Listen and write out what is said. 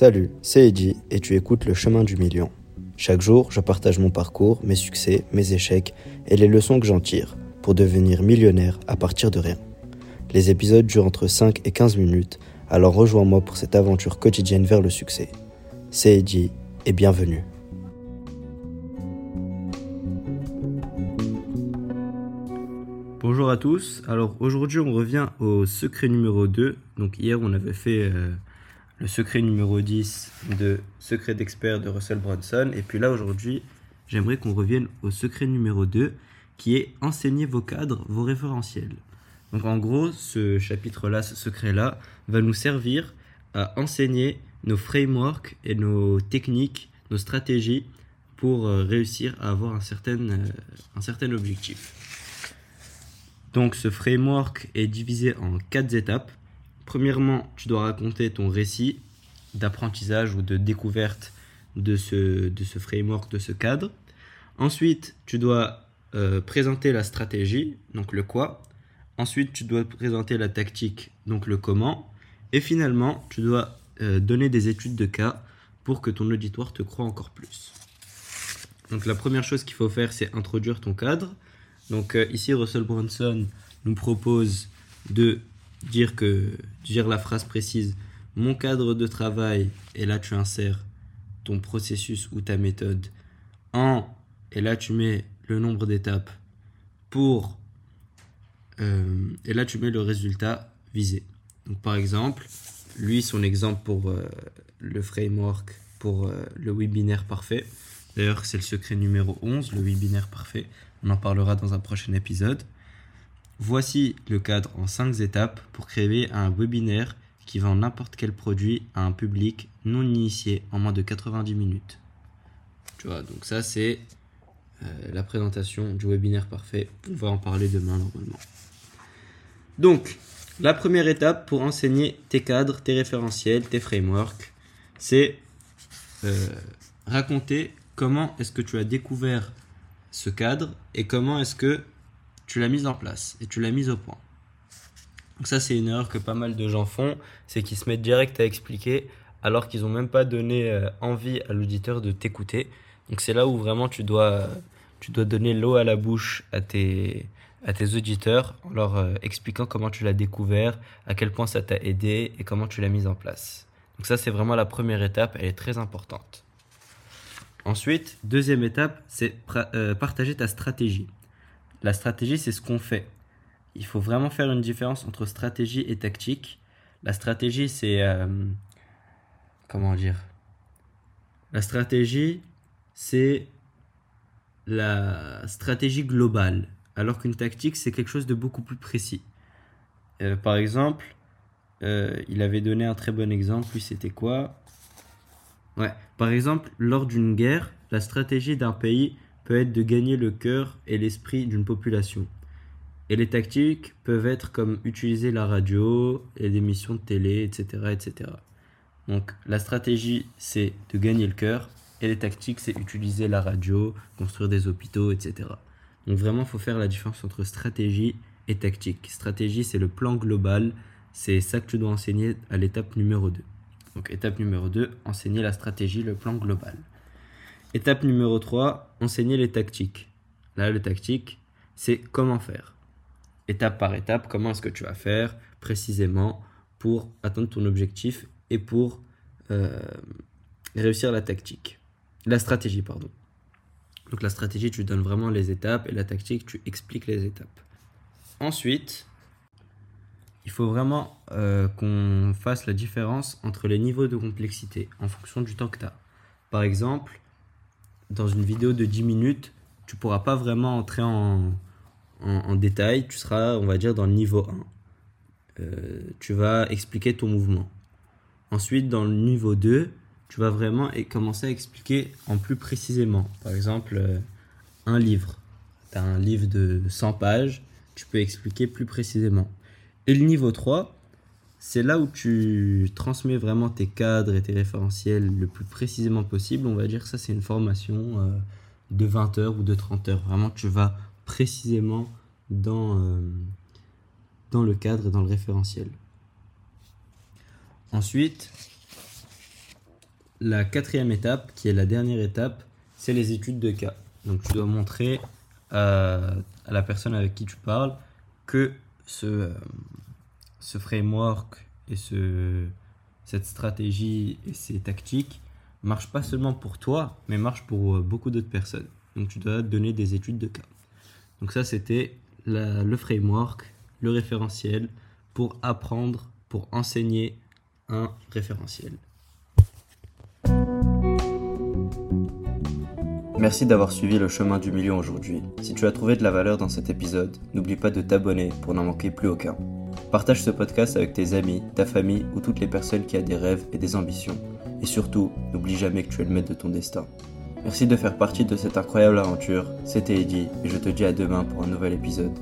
Salut, c'est Eddie et tu écoutes Le Chemin du Million. Chaque jour, je partage mon parcours, mes succès, mes échecs et les leçons que j'en tire pour devenir millionnaire à partir de rien. Les épisodes durent entre 5 et 15 minutes, alors rejoins-moi pour cette aventure quotidienne vers le succès. C'est Eddie et bienvenue. Bonjour à tous, alors aujourd'hui on revient au secret numéro 2. Donc hier on avait fait euh, le secret numéro 10 de Secret d'expert de Russell Brunson. Et puis là, aujourd'hui, j'aimerais qu'on revienne au secret numéro 2, qui est enseigner vos cadres, vos référentiels. Donc en gros, ce chapitre-là, ce secret-là, va nous servir à enseigner nos frameworks et nos techniques, nos stratégies pour euh, réussir à avoir un certain, euh, un certain objectif. Donc ce framework est divisé en quatre étapes. Premièrement, tu dois raconter ton récit d'apprentissage ou de découverte de ce, framework, de ce cadre. Ensuite, tu dois euh, présenter la stratégie, donc le quoi. Ensuite, tu dois présenter la tactique, donc le comment. Et finalement, tu dois euh, donner des études de cas pour que ton auditoire te croit encore plus. Donc la première chose qu'il faut faire, c'est introduire ton cadre. Donc euh, ici, Russell Brunson nous propose de dire que dire la phrase précise mon cadre de travail et là tu insères ton processus ou ta méthode en et là tu mets le nombre d'étapes pour euh, et là tu mets le résultat visé. Donc par exemple lui son exemple pour euh, le framework pour euh, le webinaire parfait. D'ailleurs c'est le secret numéro 11 le webinaire parfait. On en parlera dans un prochain épisode Voici le cadre en 5 étapes pour créer un webinaire qui vend n'importe quel produit à un public non initié en moins de 90 minutes. Tu vois, donc ça c'est euh, la présentation du webinaire parfait. On va en parler demain normalement. Donc, la première étape pour enseigner tes cadres, tes référentiels, tes frameworks, c'est euh, raconter comment est-ce que tu as découvert ce cadre et comment est-ce que tu l'as mise en place et tu l'as mise au point. Donc ça, c'est une erreur que pas mal de gens font, c'est qu'ils se mettent direct à expliquer alors qu'ils n'ont même pas donné euh, envie à l'auditeur de t'écouter. Donc c'est là où vraiment tu dois, tu dois donner l'eau à la bouche à tes, à tes auditeurs en leur euh, expliquant comment tu l'as découvert, à quel point ça t'a aidé et comment tu l'as mise en place. Donc ça, c'est vraiment la première étape, elle est très importante. Ensuite, deuxième étape, c'est euh, partager ta stratégie. La stratégie, c'est ce qu'on fait. Il faut vraiment faire une différence entre stratégie et tactique. La stratégie, c'est... Euh, comment dire? La stratégie, c'est la stratégie globale, alors qu'une tactique, c'est quelque chose de beaucoup plus précis. Euh, par exemple, euh, il avait donné un très bon exemple, lui c'était quoi? Ouais, par exemple, lors d'une guerre, la stratégie d'un pays peut être de gagner le cœur et l'esprit d'une population. Et les tactiques peuvent être comme utiliser la radio et des émissions de télé, etc. etc. Donc la stratégie, c'est de gagner le cœur, et les tactiques, c'est utiliser la radio, construire des hôpitaux, etc. Donc vraiment, il faut faire la différence entre stratégie et tactique. Stratégie, c'est le plan global, c'est ça que tu dois enseigner à l'étape numéro 2. Donc étape numéro 2, enseigner la stratégie, le plan global. Étape numéro 3, enseigner les tactiques. Là, le tactique, c'est comment faire. Étape par étape, comment est-ce que tu vas faire précisément pour atteindre ton objectif et pour euh, réussir la tactique. La stratégie, pardon. Donc la stratégie, tu donnes vraiment les étapes et la tactique, tu expliques les étapes. Ensuite, il faut vraiment euh, qu'on fasse la différence entre les niveaux de complexité en fonction du temps que tu as. Par exemple, dans une vidéo de 10 minutes, tu pourras pas vraiment entrer en, détail. Tu seras, on va dire, dans le niveau 1. Euh, tu vas expliquer ton mouvement. Ensuite, dans le niveau 2, tu vas vraiment commencer à expliquer en plus précisément. Par exemple, euh, un livre. Tu as un livre de 100 pages, tu peux expliquer plus précisément. Et le niveau 3, c'est là où tu transmets vraiment tes cadres et tes référentiels le plus précisément possible. On va dire que ça, c'est une formation euh, de 20 heures ou de 30 heures. Vraiment, tu vas précisément dans, euh, dans le cadre et dans le référentiel. Ensuite, la quatrième étape, qui est la dernière étape, c'est les études de cas. Donc tu dois montrer à, la personne avec qui tu parles que ce, ce framework et ce, cette stratégie et ces tactiques marchent pas seulement pour toi, mais marchent pour euh, beaucoup d'autres personnes. Donc tu dois donner des études de cas. Donc ça, c'était le framework, le référentiel pour apprendre, pour enseigner un référentiel. Merci d'avoir suivi le chemin du million aujourd'hui. Si tu as trouvé de la valeur dans cet épisode, n'oublie pas de t'abonner pour n'en manquer plus aucun. Partage ce podcast avec tes amis, ta famille ou toutes les personnes qui ont des rêves et des ambitions. Et surtout, n'oublie jamais que tu es le maître de ton destin. Merci de faire partie de cette incroyable aventure. C'était Eddie et je te dis à demain pour un nouvel épisode.